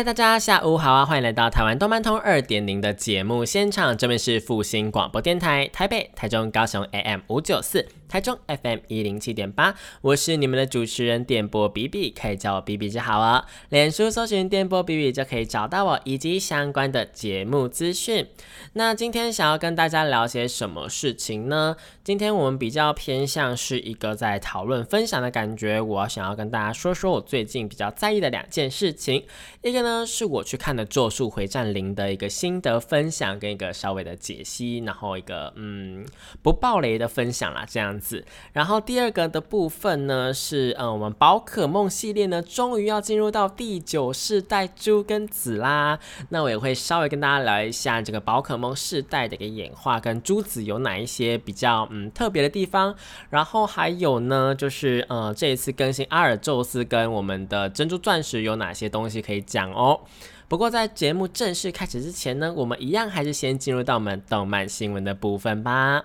嗨，大家下午好啊！欢迎来到台湾动漫通二点零的节目现场，这边是复兴广播电台台北、台中、高雄 AM 五九四。台中 FM 一零七点八，我是你们的主持人电波 B B，可以叫我 B B 就好了。脸书搜寻电波 B B 就可以找到我以及相关的节目资讯。那今天想要跟大家聊些什么事情呢？今天我们比较偏向是一个在讨论分享的感觉。我想要跟大家说说我最近比较在意的两件事情。一个呢是我去看的《咒术回战零》的一个心得分享跟一个稍微的解析，然后一个嗯不爆雷的分享啦，这样。子，然后第二个的部分呢是，嗯，我们宝可梦系列呢，终于要进入到第九世代猪跟子啦。那我也会稍微跟大家聊一下这个宝可梦世代的一个演化跟珠子有哪一些比较嗯特别的地方。然后还有呢，就是呃这一次更新阿尔宙斯跟我们的珍珠钻石有哪些东西可以讲哦。不过在节目正式开始之前呢，我们一样还是先进入到我们动漫新闻的部分吧。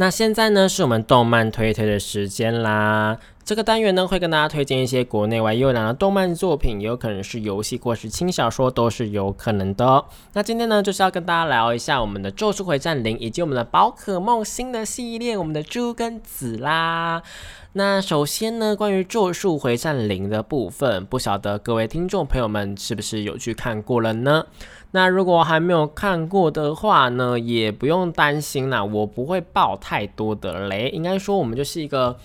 那现在呢，是我们动漫推推的时间啦。这个单元呢，会跟大家推荐一些国内外优良的动漫作品，也有可能是游戏或是轻小说，都是有可能的。那今天呢，就是要跟大家聊一下我们的《咒术回战零》以及我们的宝可梦新的系列，我们的猪跟子啦。那首先呢，关于《咒术回战零》的部分，不晓得各位听众朋友们是不是有去看过了呢？那如果还没有看过的话呢，也不用担心啦，我不会爆太多的雷，应该说我们就是一个。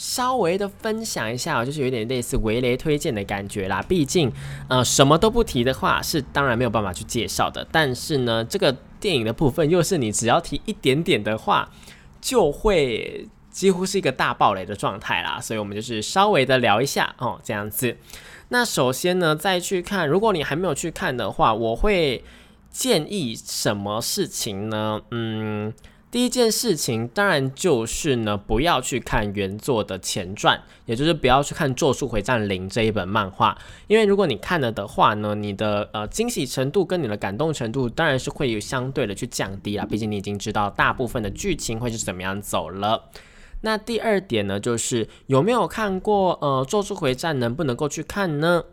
稍微的分享一下，就是有点类似围雷推荐的感觉啦。毕竟，呃，什么都不提的话，是当然没有办法去介绍的。但是呢，这个电影的部分，又是你只要提一点点的话，就会几乎是一个大爆雷的状态啦。所以我们就是稍微的聊一下哦，这样子。那首先呢，再去看，如果你还没有去看的话，我会建议什么事情呢？嗯。第一件事情当然就是呢，不要去看原作的前传，也就是不要去看《咒术回战零》这一本漫画，因为如果你看了的话呢，你的呃惊喜程度跟你的感动程度当然是会有相对的去降低啦，毕竟你已经知道大部分的剧情会是怎么样走了。那第二点呢，就是有没有看过呃《咒术回战》，能不能够去看呢？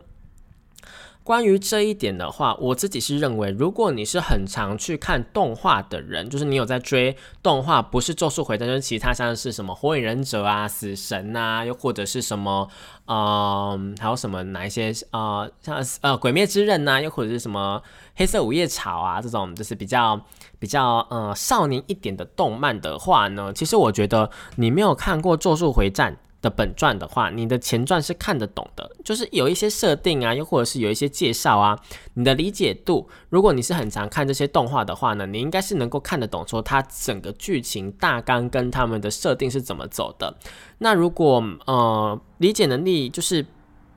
关于这一点的话，我自己是认为，如果你是很常去看动画的人，就是你有在追动画，不是《咒术回战》，就是其他像是什么《火影忍者》啊、《死神》啊，又或者是什么，嗯，还有什么哪一些啊，像呃《鬼灭之刃》呐，又或者是什么《黑色五叶草》啊，这种就是比较比较呃少年一点的动漫的话呢，其实我觉得你没有看过《咒术回战》。的本传的话，你的前传是看得懂的，就是有一些设定啊，又或者是有一些介绍啊，你的理解度，如果你是很常看这些动画的话呢，你应该是能够看得懂，说它整个剧情大纲跟他们的设定是怎么走的。那如果呃理解能力就是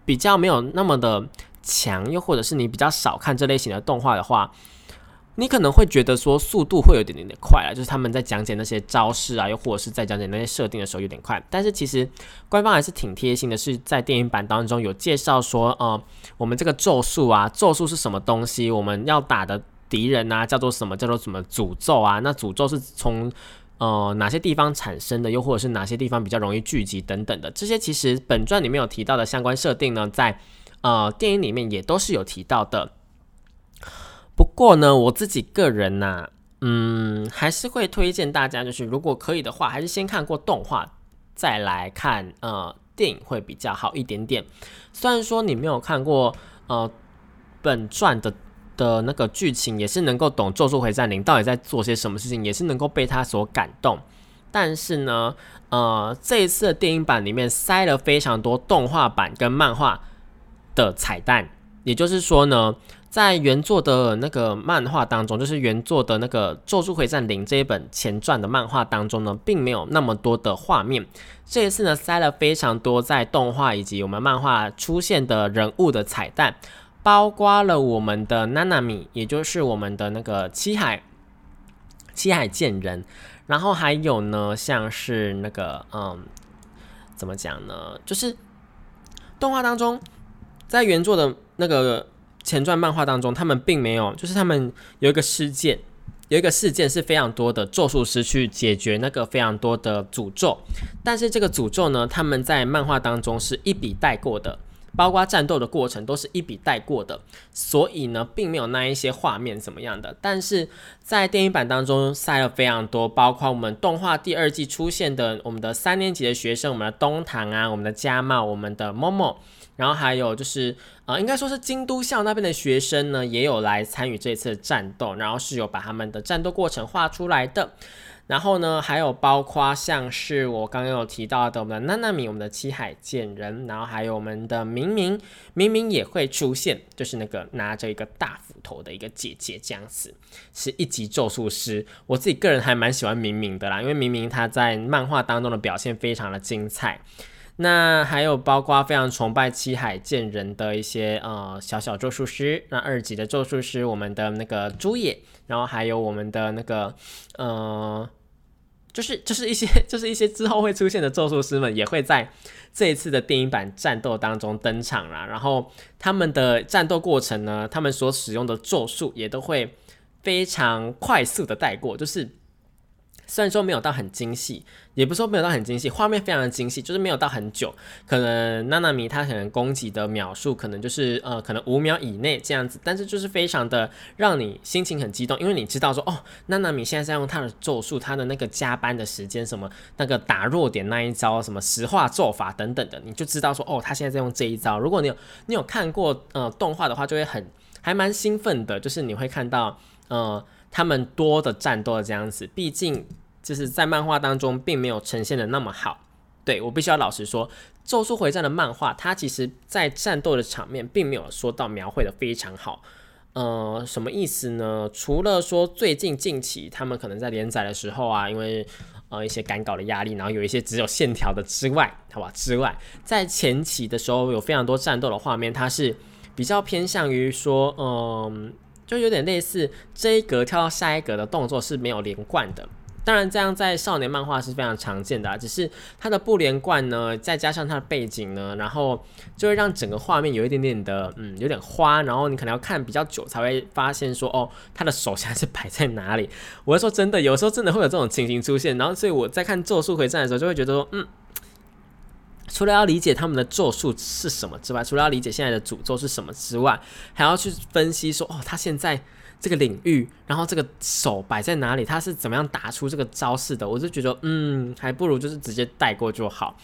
比较没有那么的强，又或者是你比较少看这类型的动画的话。你可能会觉得说速度会有点点点快啊，就是他们在讲解那些招式啊，又或者是在讲解那些设定的时候有点快。但是其实官方还是挺贴心的，是在电影版当中有介绍说，呃，我们这个咒术啊，咒术是什么东西？我们要打的敌人啊，叫做什么？叫做什么诅咒啊？那诅咒是从呃哪些地方产生的？又或者是哪些地方比较容易聚集等等的？这些其实本传里面有提到的相关设定呢，在呃电影里面也都是有提到的。不过呢，我自己个人呢，嗯，还是会推荐大家，就是如果可以的话，还是先看过动画再来看呃电影会比较好一点点。虽然说你没有看过呃本传的的那个剧情，也是能够懂《咒术回战零》到底在做些什么事情，也是能够被他所感动。但是呢，呃，这一次的电影版里面塞了非常多动画版跟漫画的彩蛋。也就是说呢，在原作的那个漫画当中，就是原作的那个《咒术回战零》这一本前传的漫画当中呢，并没有那么多的画面。这一次呢，塞了非常多在动画以及我们漫画出现的人物的彩蛋，包括了我们的娜娜米，也就是我们的那个七海七海剑人，然后还有呢，像是那个嗯，怎么讲呢？就是动画当中，在原作的那个前传漫画当中，他们并没有，就是他们有一个事件。有一个事件是非常多的咒术师去解决那个非常多的诅咒，但是这个诅咒呢，他们在漫画当中是一笔带过的，包括战斗的过程都是一笔带过的，所以呢，并没有那一些画面怎么样的。但是在电影版当中塞了非常多，包括我们动画第二季出现的我们的三年级的学生，我们的东堂啊，我们的加茂，我们的某某。然后还有就是，呃，应该说是京都校那边的学生呢，也有来参与这次战斗，然后是有把他们的战斗过程画出来的。然后呢，还有包括像是我刚刚有提到的我们的娜娜米，我们的七海剑人，然后还有我们的明明，明明也会出现，就是那个拿着一个大斧头的一个姐姐这样子，是一级咒术师。我自己个人还蛮喜欢明明的啦，因为明明他在漫画当中的表现非常的精彩。那还有包括非常崇拜七海剑人的一些呃小小咒术师，那二级的咒术师，我们的那个朱野，然后还有我们的那个呃，就是 就是一些就是一些之后会出现的咒术师们，也会在这一次的电影版战斗当中登场啦。然后他们的战斗过程呢，他们所使用的咒术也都会非常快速的带过，就是。虽然说没有到很精细，也不是说没有到很精细，画面非常的精细，就是没有到很久。可能娜娜米她可能攻击的秒数可能就是呃可能五秒以内这样子，但是就是非常的让你心情很激动，因为你知道说哦娜娜米现在在用她的咒术，她的那个加班的时间什么那个打弱点那一招什么石化咒法等等的，你就知道说哦她现在在用这一招。如果你有你有看过呃动画的话，就会很还蛮兴奋的，就是你会看到呃。他们多的战斗这样子，毕竟就是在漫画当中并没有呈现的那么好。对我必须要老实说，《咒术回战》的漫画，它其实在战斗的场面并没有说到描绘的非常好。呃，什么意思呢？除了说最近近期他们可能在连载的时候啊，因为呃一些赶稿的压力，然后有一些只有线条的之外，好吧，之外，在前期的时候有非常多战斗的画面，它是比较偏向于说，嗯。就有点类似这一格跳到下一格的动作是没有连贯的，当然这样在少年漫画是非常常见的，只是它的不连贯呢，再加上它的背景呢，然后就会让整个画面有一点点的嗯有点花，然后你可能要看比较久才会发现说哦他的手现在是摆在哪里。我是说真的，有时候真的会有这种情形出现，然后所以我在看《咒术回战》的时候就会觉得说嗯。除了要理解他们的咒术是什么之外，除了要理解现在的诅咒是什么之外，还要去分析说，哦，他现在这个领域，然后这个手摆在哪里，他是怎么样打出这个招式的？我就觉得，嗯，还不如就是直接带过就好。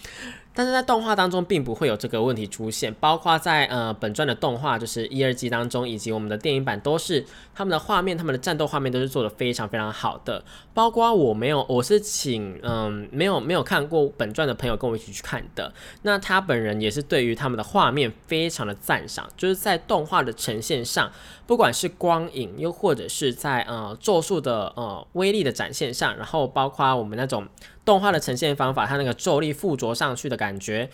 但是在动画当中并不会有这个问题出现，包括在呃本传的动画，就是一二季当中，以及我们的电影版都是他们的画面，他们的战斗画面都是做的非常非常好的。包括我没有，我是请嗯没有没有看过本传的朋友跟我一起去看的，那他本人也是对于他们的画面非常的赞赏，就是在动画的呈现上，不管是光影，又或者是在呃咒术的呃威力的展现上，然后包括我们那种。动画的呈现方法，它那个咒力附着上去的感觉，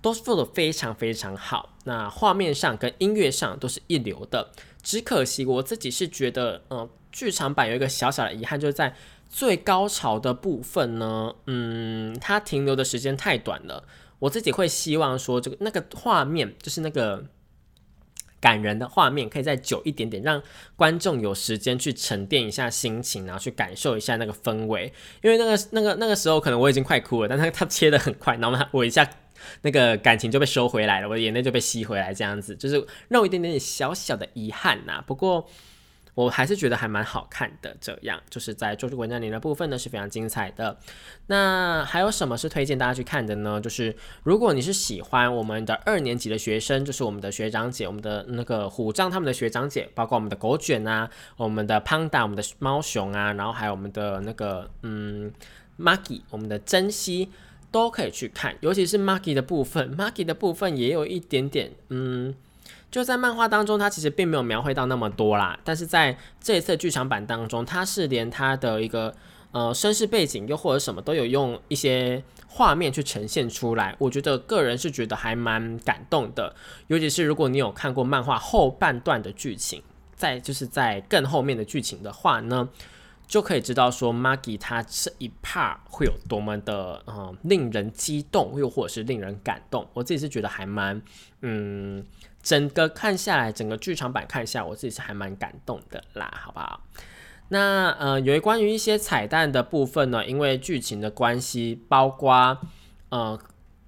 都是做的非常非常好。那画面上跟音乐上都是一流的。只可惜我自己是觉得，呃，剧场版有一个小小的遗憾，就是在最高潮的部分呢，嗯，它停留的时间太短了。我自己会希望说，这个那个画面就是那个。感人的画面可以再久一点点，让观众有时间去沉淀一下心情，然后去感受一下那个氛围。因为那个、那个、那个时候，可能我已经快哭了，但他他切的很快，然后我一下那个感情就被收回来了，我的眼泪就被吸回来，这样子就是让我一点点小小的遗憾呐。不过。我还是觉得还蛮好看的，这样就是在《咒术回战》里的部分呢是非常精彩的。那还有什么是推荐大家去看的呢？就是如果你是喜欢我们的二年级的学生，就是我们的学长姐，我们的那个虎杖他们的学长姐，包括我们的狗卷啊，我们的胖达，我们的猫熊啊，然后还有我们的那个嗯 Maggie，我们的珍惜都可以去看，尤其是 Maggie 的部分，Maggie 的部分也有一点点嗯。就在漫画当中，它其实并没有描绘到那么多啦。但是在这一次剧场版当中，它是连它的一个呃身世背景，又或者什么都有用一些画面去呈现出来。我觉得个人是觉得还蛮感动的，尤其是如果你有看过漫画后半段的剧情，在就是在更后面的剧情的话呢。就可以知道说，Maggie 他这一 part 会有多么的嗯令人激动，又或者是令人感动。我自己是觉得还蛮嗯，整个看下来，整个剧场版看下，我自己是还蛮感动的啦，好不好？那呃，有关于一些彩蛋的部分呢，因为剧情的关系，包括呃，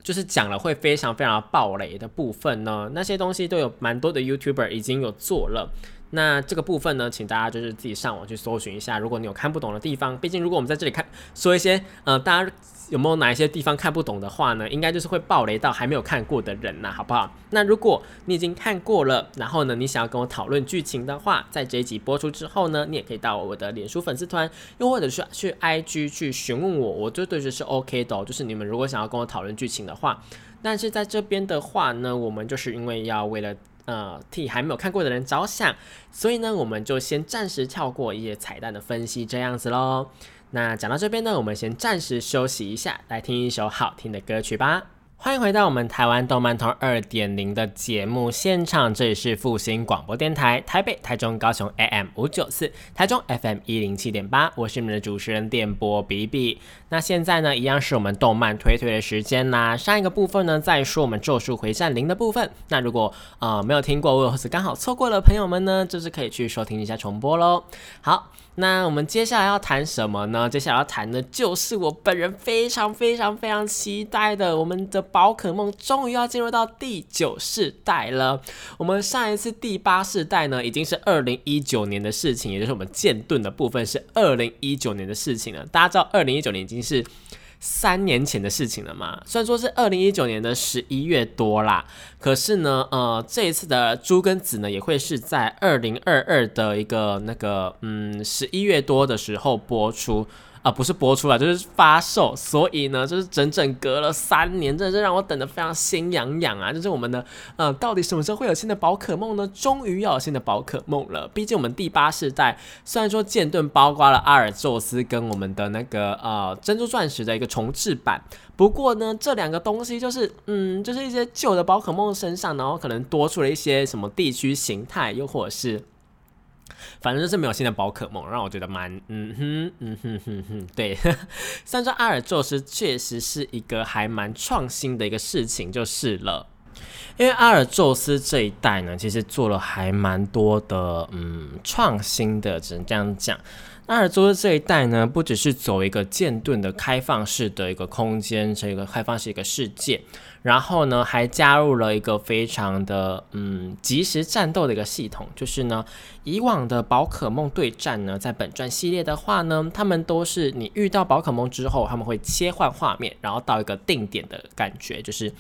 就是讲了会非常非常暴雷的部分呢，那些东西都有蛮多的 YouTuber 已经有做了。那这个部分呢，请大家就是自己上网去搜寻一下。如果你有看不懂的地方，毕竟如果我们在这里看说一些，呃，大家有没有哪一些地方看不懂的话呢？应该就是会暴雷到还没有看过的人呐，好不好？那如果你已经看过了，然后呢，你想要跟我讨论剧情的话，在这一集播出之后呢，你也可以到我的脸书粉丝团，又或者是去 IG 去询问我，我就对是 OK 的哦。就是你们如果想要跟我讨论剧情的话，但是在这边的话呢，我们就是因为要为了。呃，替还没有看过的人着想，所以呢，我们就先暂时跳过一些彩蛋的分析，这样子喽。那讲到这边呢，我们先暂时休息一下，来听一首好听的歌曲吧。欢迎回到我们台湾动漫通二点零的节目现场，这里是复兴广播电台，台北、台中、高雄 AM 五九四，台中 FM 一零七点八，我是你们的主持人电波比比。那现在呢，一样是我们动漫推推的时间啦。上一个部分呢，在说我们咒术回战零的部分。那如果呃没有听过，或者是刚好错过了朋友们呢，就是可以去收听一下重播喽。好。那我们接下来要谈什么呢？接下来要谈的就是我本人非常非常非常期待的，我们的宝可梦终于要进入到第九世代了。我们上一次第八世代呢，已经是二零一九年的事情，也就是我们剑盾的部分是二零一九年的事情了。大家知道，二零一九年已经是。三年前的事情了嘛？虽然说是二零一九年的十一月多啦，可是呢，呃，这一次的猪跟子呢，也会是在二零二二的一个那个嗯十一月多的时候播出。啊，不是播出来，就是发售，所以呢，就是整整隔了三年，真的是让我等得非常心痒痒啊！就是我们的，呃，到底什么时候会有新的宝可梦呢？终于要有新的宝可梦了。毕竟我们第八世代虽然说剑盾包括了阿尔宙斯跟我们的那个呃珍珠钻石的一个重置版，不过呢，这两个东西就是，嗯，就是一些旧的宝可梦身上，然后可能多出了一些什么地区形态，又或者是。反正就是没有新的宝可梦，让我觉得蛮嗯哼嗯哼哼哼，对。虽然说阿尔宙斯确实是一个还蛮创新的一个事情，就是了。因为阿尔宙斯这一代呢，其实做了还蛮多的嗯创新的，只能这样讲。阿尔宙斯这一代呢，不只是走一个剑盾的开放式的一个空间，这个开放式一个世界。然后呢，还加入了一个非常的嗯即时战斗的一个系统，就是呢，以往的宝可梦对战呢，在本传系列的话呢，他们都是你遇到宝可梦之后，他们会切换画面，然后到一个定点的感觉，就是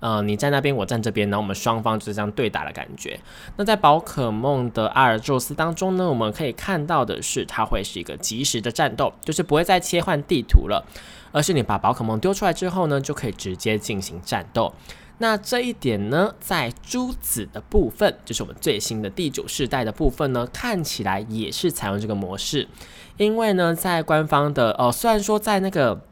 呃你在那边，我站这边，然后我们双方就是这样对打的感觉。那在宝可梦的阿尔宙斯当中呢，我们可以看到的是，它会是一个即时的战斗，就是不会再切换地图了。而是你把宝可梦丢出来之后呢，就可以直接进行战斗。那这一点呢，在珠子的部分，就是我们最新的第九世代的部分呢，看起来也是采用这个模式。因为呢，在官方的哦，虽然说在那个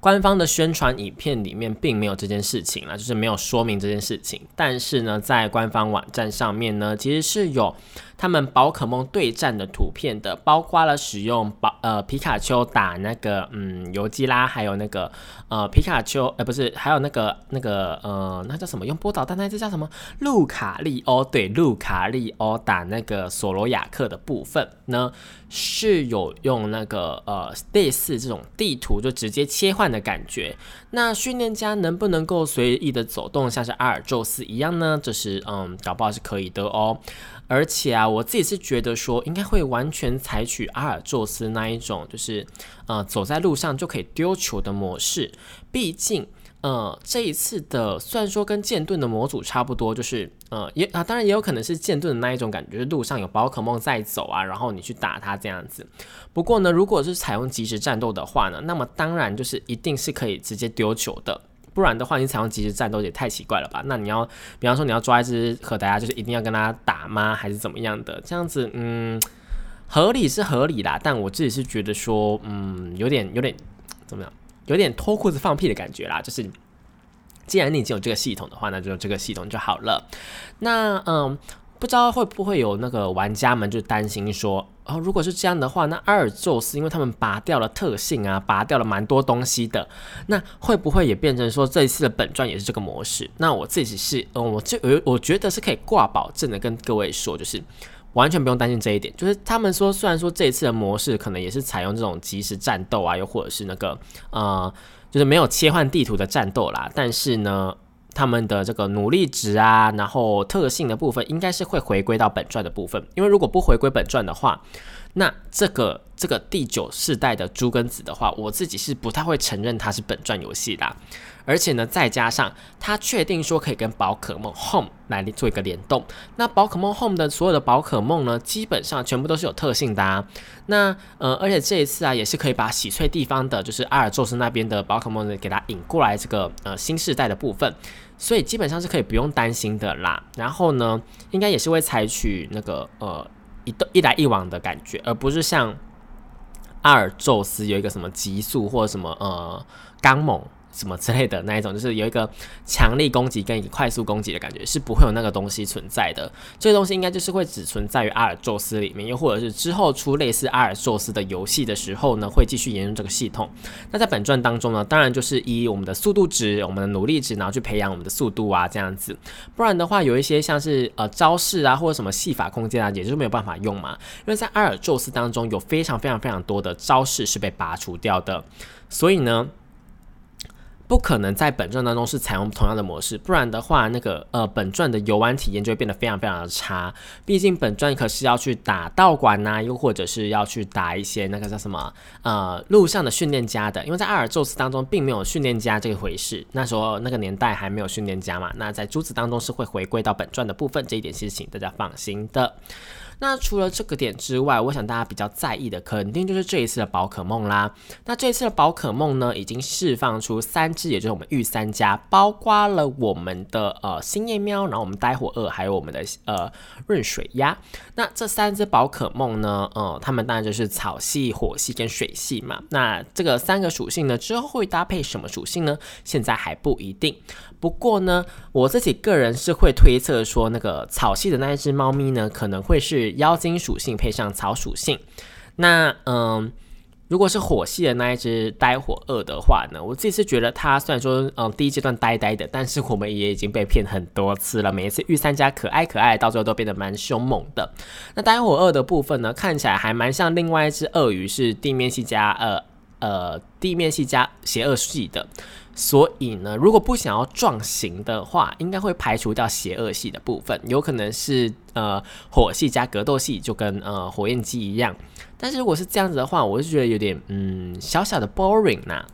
官方的宣传影片里面并没有这件事情了，就是没有说明这件事情，但是呢，在官方网站上面呢，其实是有。他们宝可梦对战的图片的，包括了使用宝呃皮卡丘打那个嗯尤基拉，还有那个呃皮卡丘，呃不是，还有那个那个呃那叫什么？用波导弹那只叫什么？路卡利欧对，路卡利欧打那个索罗亚克的部分呢，是有用那个呃类似这种地图就直接切换的感觉。那训练家能不能够随意的走动，像是阿尔宙斯一样呢？这是嗯搞不好是可以的哦。而且啊，我自己是觉得说，应该会完全采取阿尔宙斯那一种，就是呃，走在路上就可以丢球的模式。毕竟，呃，这一次的虽然说跟剑盾的模组差不多，就是呃，也啊，当然也有可能是剑盾的那一种感觉，就是路上有宝可梦在走啊，然后你去打它这样子。不过呢，如果是采用即时战斗的话呢，那么当然就是一定是可以直接丢球的。不然的话，你采用即时战斗也太奇怪了吧？那你要，比方说你要抓一只可达鸭，就是一定要跟他打吗？还是怎么样的？这样子，嗯，合理是合理啦，但我自己是觉得说，嗯，有点有点怎么样，有点脱裤子放屁的感觉啦。就是既然你已经有这个系统的话，那就这个系统就好了。那嗯。不知道会不会有那个玩家们就担心说，哦，如果是这样的话，那阿尔宙斯因为他们拔掉了特性啊，拔掉了蛮多东西的，那会不会也变成说这一次的本传也是这个模式？那我自己是，嗯，我这我我觉得是可以挂保证的，跟各位说，就是完全不用担心这一点。就是他们说，虽然说这一次的模式可能也是采用这种即时战斗啊，又或者是那个呃，就是没有切换地图的战斗啦，但是呢。他们的这个努力值啊，然后特性的部分，应该是会回归到本传的部分。因为如果不回归本传的话，那这个这个第九世代的猪跟子的话，我自己是不太会承认它是本传游戏的。而且呢，再加上它确定说可以跟宝可梦 Home 来做一个联动。那宝可梦 Home 的所有的宝可梦呢，基本上全部都是有特性的。啊。那呃，而且这一次啊，也是可以把喜翠地方的，就是阿尔宙斯那边的宝可梦呢，给它引过来这个呃新世代的部分。所以基本上是可以不用担心的啦。然后呢，应该也是会采取那个呃一一来一往的感觉，而不是像阿尔宙斯有一个什么极速或者什么呃刚猛。什么之类的那一种，就是有一个强力攻击跟一个快速攻击的感觉，是不会有那个东西存在的。这个东西应该就是会只存在于阿尔宙斯里面，又或者是之后出类似阿尔宙斯的游戏的时候呢，会继续沿用这个系统。那在本传当中呢，当然就是以我们的速度值、我们的努力值，然后去培养我们的速度啊，这样子。不然的话，有一些像是呃招式啊，或者什么戏法空间啊，也就是没有办法用嘛。因为在阿尔宙斯当中有非常非常非常多的招式是被拔除掉的，所以呢。不可能在本传当中是采用同样的模式，不然的话，那个呃本传的游玩体验就会变得非常非常的差。毕竟本传可是要去打道馆呐，又或者是要去打一些那个叫什么呃路上的训练家的。因为在阿尔宙斯当中并没有训练家这一回事，那时候那个年代还没有训练家嘛。那在珠子当中是会回归到本传的部分，这一点是请大家放心的。那除了这个点之外，我想大家比较在意的肯定就是这一次的宝可梦啦。那这一次的宝可梦呢，已经释放出三只，也就是我们御三家，包括了我们的呃星夜喵，然后我们呆火二，还有我们的呃润水鸭。那这三只宝可梦呢，呃，它们当然就是草系、火系跟水系嘛。那这个三个属性呢，之后会搭配什么属性呢？现在还不一定。不过呢，我自己个人是会推测说，那个草系的那一只猫咪呢，可能会是妖精属性配上草属性。那嗯，如果是火系的那一只呆火二的话呢，我自己是觉得它虽然说嗯第一阶段呆呆的，但是我们也已经被骗很多次了。每一次御三家可爱可爱，到最后都变得蛮凶猛的。那呆火二的部分呢，看起来还蛮像另外一只鳄鱼，是地面系加呃呃地面系加邪恶系的。所以呢，如果不想要撞型的话，应该会排除掉邪恶系的部分，有可能是呃火系加格斗系，就跟呃火焰鸡一样。但是如果是这样子的话，我就觉得有点嗯小小的 boring 呐。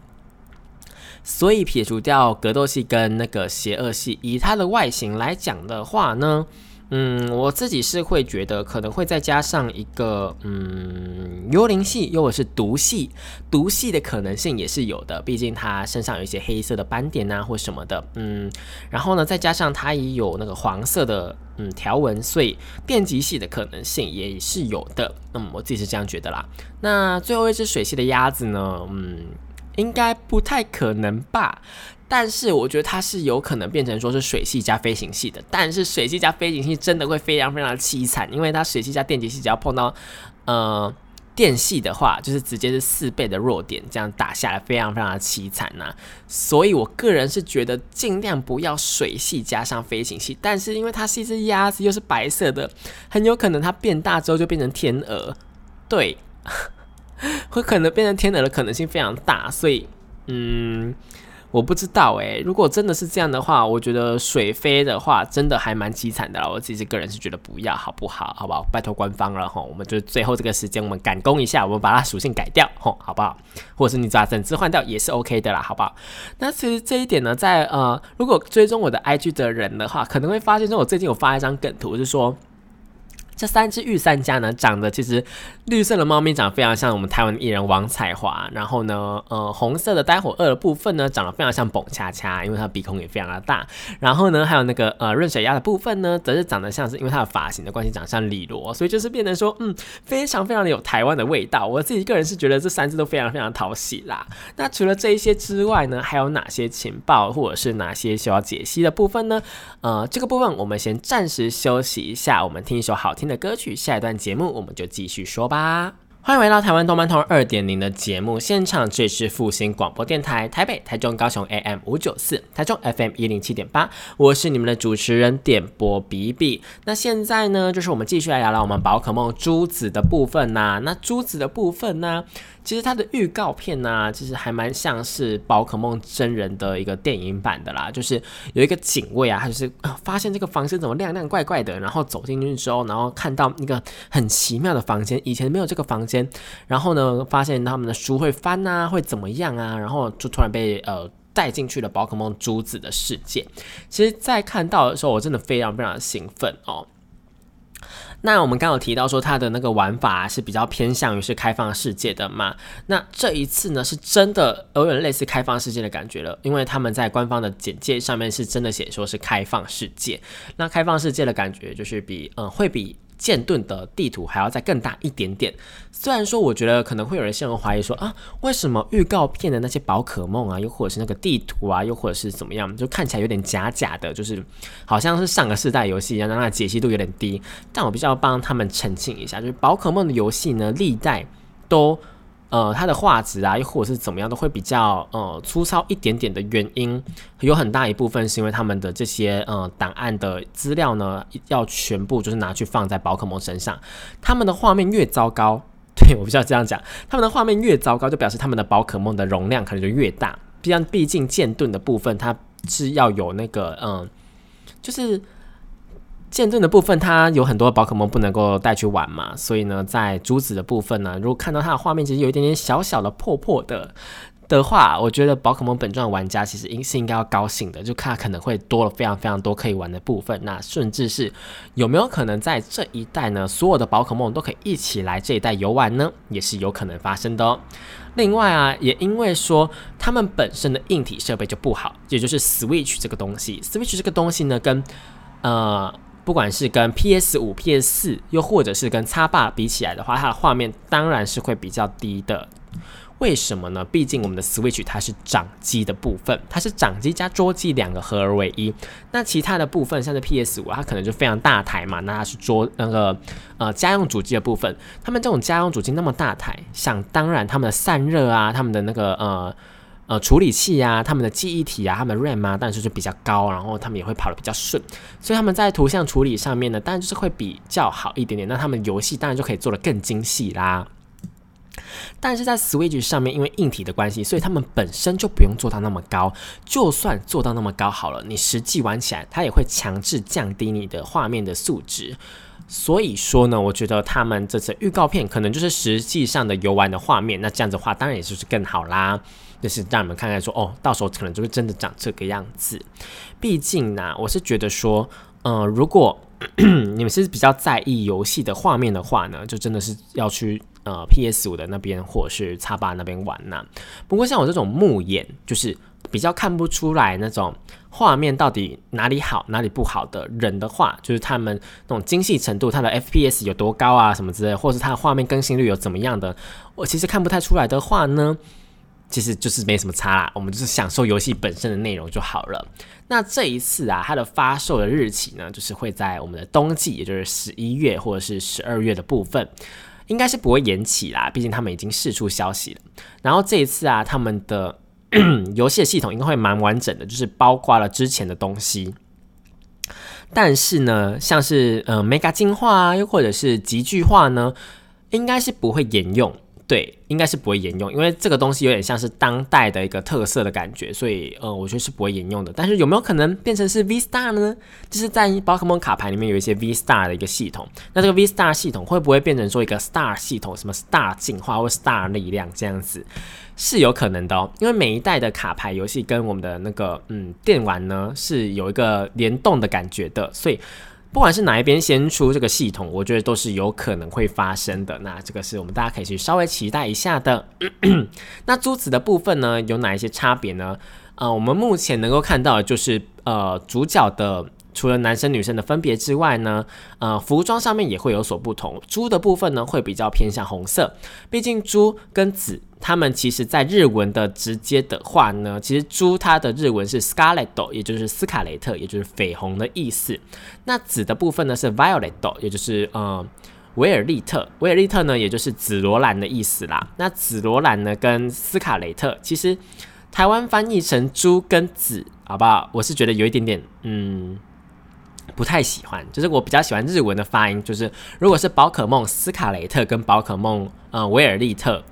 所以撇除掉格斗系跟那个邪恶系，以它的外形来讲的话呢。嗯，我自己是会觉得可能会再加上一个嗯幽灵系，又或是毒系，毒系的可能性也是有的，毕竟它身上有一些黑色的斑点啊或什么的，嗯，然后呢再加上它也有那个黄色的嗯条纹，所以电极系的可能性也是有的。那嗯，我自己是这样觉得啦。那最后一只水系的鸭子呢？嗯，应该不太可能吧。但是我觉得它是有可能变成说是水系加飞行系的，但是水系加飞行系真的会非常非常的凄惨，因为它水系加电极系只要碰到呃电系的话，就是直接是四倍的弱点，这样打下来非常非常的凄惨呐。所以我个人是觉得尽量不要水系加上飞行系，但是因为它是一只鸭子又是白色的，很有可能它变大之后就变成天鹅，对，会可能变成天鹅的可能性非常大，所以嗯。我不知道诶，如果真的是这样的话，我觉得水飞的话真的还蛮凄惨的啦。我自己个人是觉得不要，好不好？好不好？拜托官方了哈，我们就最后这个时间，我们赶工一下，我们把它属性改掉，吼，好不好？或者是你把整只换掉也是 OK 的啦，好不好？那其实这一点呢，在呃，如果追踪我的 IG 的人的话，可能会发现说，我最近有发一张梗图，是说。这三只御三家呢，长得其实绿色的猫咪长得非常像我们台湾艺人王彩华，然后呢，呃，红色的呆火二的部分呢，长得非常像蹦恰恰，因为它鼻孔也非常的大。然后呢，还有那个呃润水鸭的部分呢，则是长得像是因为它的发型的关系，长得像李罗，所以就是变成说，嗯，非常非常的有台湾的味道。我自己个人是觉得这三只都非常非常讨喜啦。那除了这一些之外呢，还有哪些情报或者是哪些需要解析的部分呢？呃，这个部分我们先暂时休息一下，我们听一首好听。的歌曲，下一段节目我们就继续说吧。欢迎回到台湾动漫通二点零的节目现场，这里是复兴广播电台台北、台中、高雄 AM 五九四，台中 FM 一零七点八，我是你们的主持人点播比比。那现在呢，就是我们继续来聊聊我们宝可梦珠子的部分呐。那珠子的部分呢？其实它的预告片呢，其实还蛮像是宝可梦真人的一个电影版的啦。就是有一个警卫啊，他就是发现这个房间怎么亮亮怪怪的，然后走进去之后，然后看到那个很奇妙的房间，以前没有这个房间。然后呢，发现他们的书会翻啊，会怎么样啊？然后就突然被呃带进去了宝可梦珠子的世界。其实，在看到的时候，我真的非常非常兴奋哦。那我们刚有提到说，它的那个玩法是比较偏向于是开放世界的嘛？那这一次呢，是真的有点类似开放世界的感觉了，因为他们在官方的简介上面是真的写说是开放世界。那开放世界的感觉就是比嗯会比。剑盾的地图还要再更大一点点。虽然说，我觉得可能会有人陷入怀疑说啊，为什么预告片的那些宝可梦啊，又或者是那个地图啊，又或者是怎么样，就看起来有点假假的，就是好像是上个世代游戏一样，让它解析度有点低。但我必须要帮他们澄清一下，就是宝可梦的游戏呢，历代都。呃，它的画质啊，又或者是怎么样，都会比较呃粗糙一点点的原因，有很大一部分是因为他们的这些呃档案的资料呢，要全部就是拿去放在宝可梦身上，他们的画面越糟糕，对我必须要这样讲，他们的画面越糟糕，就表示他们的宝可梦的容量可能就越大，毕竟毕竟剑盾的部分它是要有那个嗯，就是。剑盾的部分，它有很多宝可梦不能够带去玩嘛，所以呢，在珠子的部分呢，如果看到它的画面其实有一点点小小的破破的的话，我觉得宝可梦本传玩家其实应是应该要高兴的，就看可能会多了非常非常多可以玩的部分，那甚至是有没有可能在这一代呢，所有的宝可梦都可以一起来这一代游玩呢，也是有可能发生的哦。另外啊，也因为说他们本身的硬体设备就不好，也就是 Switch 这个东西，Switch 这个东西呢，跟呃。不管是跟 PS 五、PS 四，又或者是跟叉霸比起来的话，它的画面当然是会比较低的。为什么呢？毕竟我们的 Switch 它是掌机的部分，它是掌机加桌机两个合而为一。那其他的部分，像是 PS 五，它可能就非常大台嘛，那它是桌那个呃家用主机的部分。他们这种家用主机那么大台，想当然他们的散热啊，他们的那个呃。呃，处理器啊，他们的记忆体啊，他们 RAM 啊，但是就比较高，然后他们也会跑得比较顺，所以他们在图像处理上面呢，当然就是会比较好一点点。那他们游戏当然就可以做得更精细啦。但是在 Switch 上面，因为硬体的关系，所以他们本身就不用做到那么高。就算做到那么高好了，你实际玩起来，它也会强制降低你的画面的素质。所以说呢，我觉得他们这次预告片可能就是实际上的游玩的画面。那这样子的话，当然也就是更好啦。就是让你们看看，说哦，到时候可能就会真的长这个样子。毕竟呢，我是觉得说，嗯，如果 你们是比较在意游戏的画面的话呢，就真的是要去呃 PS 五的那边或者是叉八那边玩呐。不过像我这种木眼，就是比较看不出来那种画面到底哪里好哪里不好的人的话，就是他们那种精细程度，它的 FPS 有多高啊什么之类，或者是它的画面更新率有怎么样的，我其实看不太出来的话呢。其实就是没什么差啦，我们就是享受游戏本身的内容就好了。那这一次啊，它的发售的日期呢，就是会在我们的冬季，也就是十一月或者是十二月的部分，应该是不会延期啦。毕竟他们已经释出消息了。然后这一次啊，他们的 游戏系统应该会蛮完整的，就是包括了之前的东西。但是呢，像是呃 mega 进化啊，又或者是极巨化呢，应该是不会沿用。对，应该是不会沿用，因为这个东西有点像是当代的一个特色的感觉，所以呃，我觉得是不会沿用的。但是有没有可能变成是 V Star 呢？就是在宝可梦卡牌里面有一些 V Star 的一个系统，那这个 V Star 系统会不会变成说一个 Star 系统，什么 Star 进化或 Star 力量这样子，是有可能的哦。因为每一代的卡牌游戏跟我们的那个嗯电玩呢是有一个联动的感觉的，所以。不管是哪一边先出这个系统，我觉得都是有可能会发生的。那这个是我们大家可以去稍微期待一下的。那珠子的部分呢，有哪一些差别呢？呃，我们目前能够看到的就是呃主角的。除了男生女生的分别之外呢，呃，服装上面也会有所不同。猪的部分呢，会比较偏向红色，毕竟猪跟紫，它们其实在日文的直接的话呢，其实猪它的日文是 scarlet，也就是斯卡雷特，也就是绯红的意思。那紫的部分呢是 violet，也就是呃维尔利特，维尔利特呢也就是紫罗兰的意思啦。那紫罗兰呢跟斯卡雷特，其实台湾翻译成猪跟紫，好不好？我是觉得有一点点，嗯。不太喜欢，就是我比较喜欢日文的发音。就是如果是宝可梦斯卡雷特跟宝可梦呃维尔利特，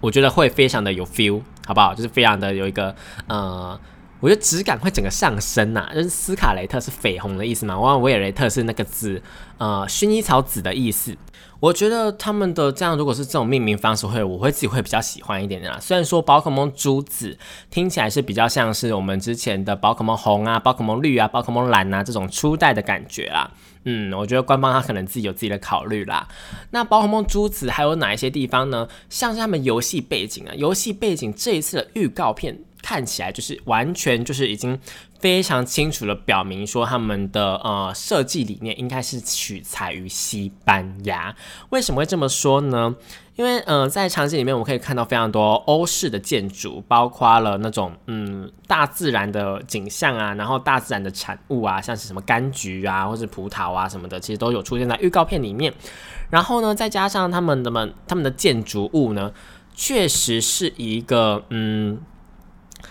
我觉得会非常的有 feel，好不好？就是非常的有一个呃，我觉得质感会整个上升呐。就是斯卡雷特是绯红的意思嘛，我维尔雷特是那个紫呃薰衣草紫的意思。我觉得他们的这样，如果是这种命名方式，会我会自己会比较喜欢一点的啦。虽然说宝可梦珠子听起来是比较像是我们之前的宝可梦红啊、宝可梦绿啊、宝可梦蓝啊这种初代的感觉啦。嗯，我觉得官方他可能自己有自己的考虑啦。那宝可梦珠子还有哪一些地方呢？像是他们游戏背景啊，游戏背景这一次的预告片看起来就是完全就是已经。非常清楚的表明说，他们的呃设计理念应该是取材于西班牙。为什么会这么说呢？因为呃，在场景里面我们可以看到非常多欧式的建筑，包括了那种嗯大自然的景象啊，然后大自然的产物啊，像是什么柑橘啊，或是葡萄啊什么的，其实都有出现在预告片里面。然后呢，再加上他们的们他们的建筑物呢，确实是一个嗯，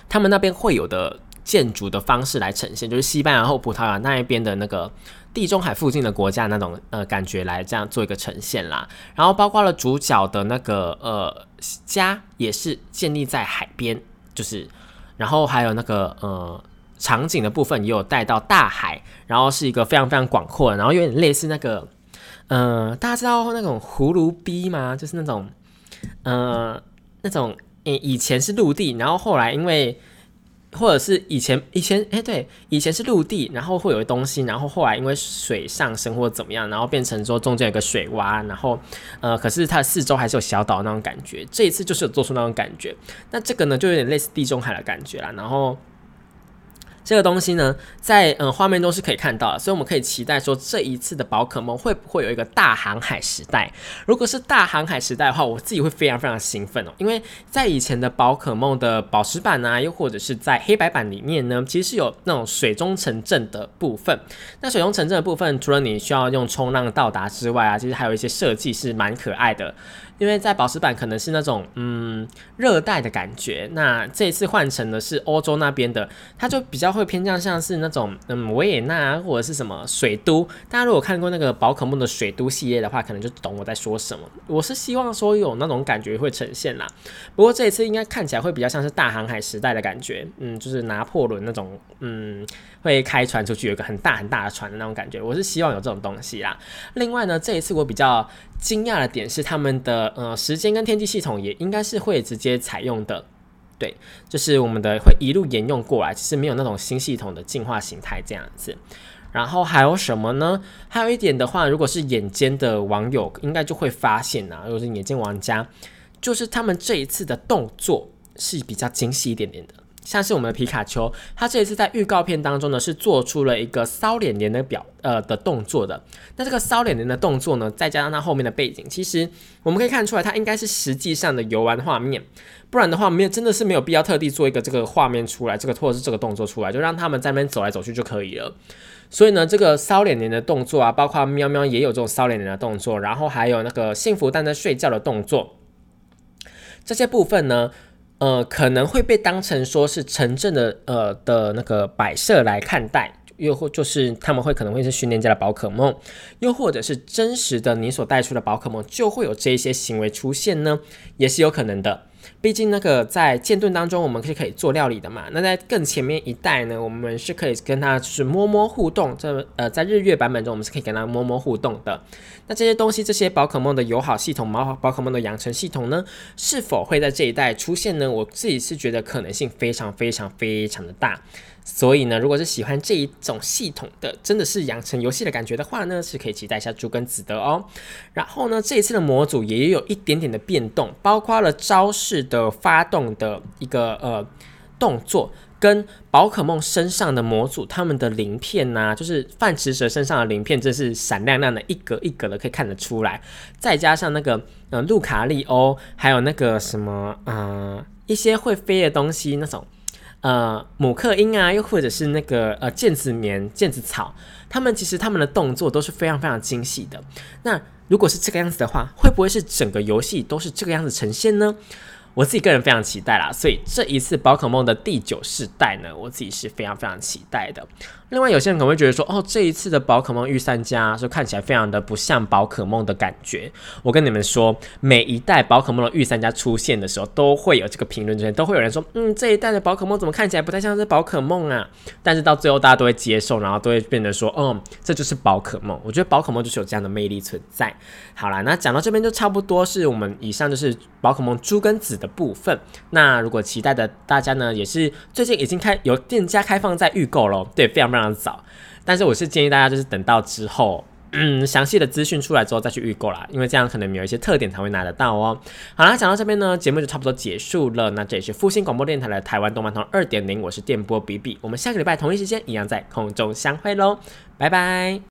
他们那边会有的。建筑的方式来呈现，就是西班牙或葡萄牙那一边的那个地中海附近的国家那种呃感觉来这样做一个呈现啦。然后包括了主角的那个呃家也是建立在海边，就是然后还有那个呃场景的部分也有带到大海，然后是一个非常非常广阔的，然后有点类似那个呃大家知道那种葫芦逼吗？就是那种呃那种以以前是陆地，然后后来因为或者是以前以前哎对，以前是陆地，然后会有东西，然后后来因为水上升或怎么样，然后变成说中间有个水洼，然后呃，可是它四周还是有小岛那种感觉。这一次就是有做出那种感觉，那这个呢就有点类似地中海的感觉啦，然后。这个东西呢，在嗯画面中是可以看到的，所以我们可以期待说这一次的宝可梦会不会有一个大航海时代？如果是大航海时代的话，我自己会非常非常兴奋哦，因为在以前的宝可梦的宝石版啊，又或者是在黑白版里面呢，其实是有那种水中城镇的部分。那水中城镇的部分，除了你需要用冲浪到达之外啊，其实还有一些设计是蛮可爱的。因为在宝石版可能是那种嗯热带的感觉，那这一次换成的是欧洲那边的，它就比较会偏向像是那种嗯维也纳或者是什么水都。大家如果看过那个宝可梦的水都系列的话，可能就懂我在说什么。我是希望说有那种感觉会呈现啦。不过这一次应该看起来会比较像是大航海时代的感觉，嗯，就是拿破仑那种嗯会开船出去，有个很大很大的船的那种感觉。我是希望有这种东西啦。另外呢，这一次我比较。惊讶的点是，他们的呃时间跟天气系统也应该是会直接采用的，对，就是我们的会一路沿用过来，其实没有那种新系统的进化形态这样子。然后还有什么呢？还有一点的话，如果是眼尖的网友，应该就会发现啊，如果是眼尖玩家，就是他们这一次的动作是比较精细一点点的。像是我们的皮卡丘，它这一次在预告片当中呢，是做出了一个骚脸脸的表呃的动作的。那这个骚脸脸的动作呢，再加上它后面的背景，其实我们可以看出来，它应该是实际上的游玩画面。不然的话，没有真的是没有必要特地做一个这个画面出来，这个或者是这个动作出来，就让他们在那边走来走去就可以了。所以呢，这个骚脸脸的动作啊，包括喵喵也有这种骚脸脸的动作，然后还有那个幸福蛋在睡觉的动作，这些部分呢。呃，可能会被当成说是城镇的呃的那个摆设来看待，又或就是他们会可能会是训练家的宝可梦，又或者是真实的你所带出的宝可梦就会有这一些行为出现呢，也是有可能的。毕竟那个在剑盾当中，我们是可以做料理的嘛。那在更前面一代呢，我们是可以跟它就是摸摸互动。这呃，在日月版本中，我们是可以跟它摸摸互动的。那这些东西，这些宝可梦的友好系统、毛宝可梦的养成系统呢，是否会在这一代出现呢？我自己是觉得可能性非常非常非常的大。所以呢，如果是喜欢这一种系统的，真的是养成游戏的感觉的话呢，是可以期待一下猪跟子的哦。然后呢，这一次的模组也有一点点的变动，包括了招式的发动的一个呃动作，跟宝可梦身上的模组，他们的鳞片呐，就是泛池蛇身上的鳞片，真是闪亮亮的，一格一格的可以看得出来。再加上那个呃路卡利欧，还有那个什么呃一些会飞的东西那种。呃，母克鹰啊，又或者是那个呃毽子棉、毽子草，他们其实他们的动作都是非常非常精细的。那如果是这个样子的话，会不会是整个游戏都是这个样子呈现呢？我自己个人非常期待啦，所以这一次宝可梦的第九世代呢，我自己是非常非常期待的。另外，有些人可能会觉得说，哦，这一次的宝可梦御三家说看起来非常的不像宝可梦的感觉。我跟你们说，每一代宝可梦的御三家出现的时候，都会有这个评论出现，都会有人说，嗯，这一代的宝可梦怎么看起来不太像是宝可梦啊？但是到最后大家都会接受，然后都会变得说，嗯，这就是宝可梦。我觉得宝可梦就是有这样的魅力存在。好啦，那讲到这边就差不多是我们以上就是宝可梦猪跟子的部分。那如果期待的大家呢，也是最近已经开有店家开放在预购喽，对，非常非常。早，但是我是建议大家就是等到之后，嗯，详细的资讯出来之后再去预购啦，因为这样可能有一些特点才会拿得到哦。好啦，讲到这边呢，节目就差不多结束了。那这里是复兴广播电台的台湾动漫通二点零，我是电波比比，我们下个礼拜同一时间一样在空中相会喽，拜拜。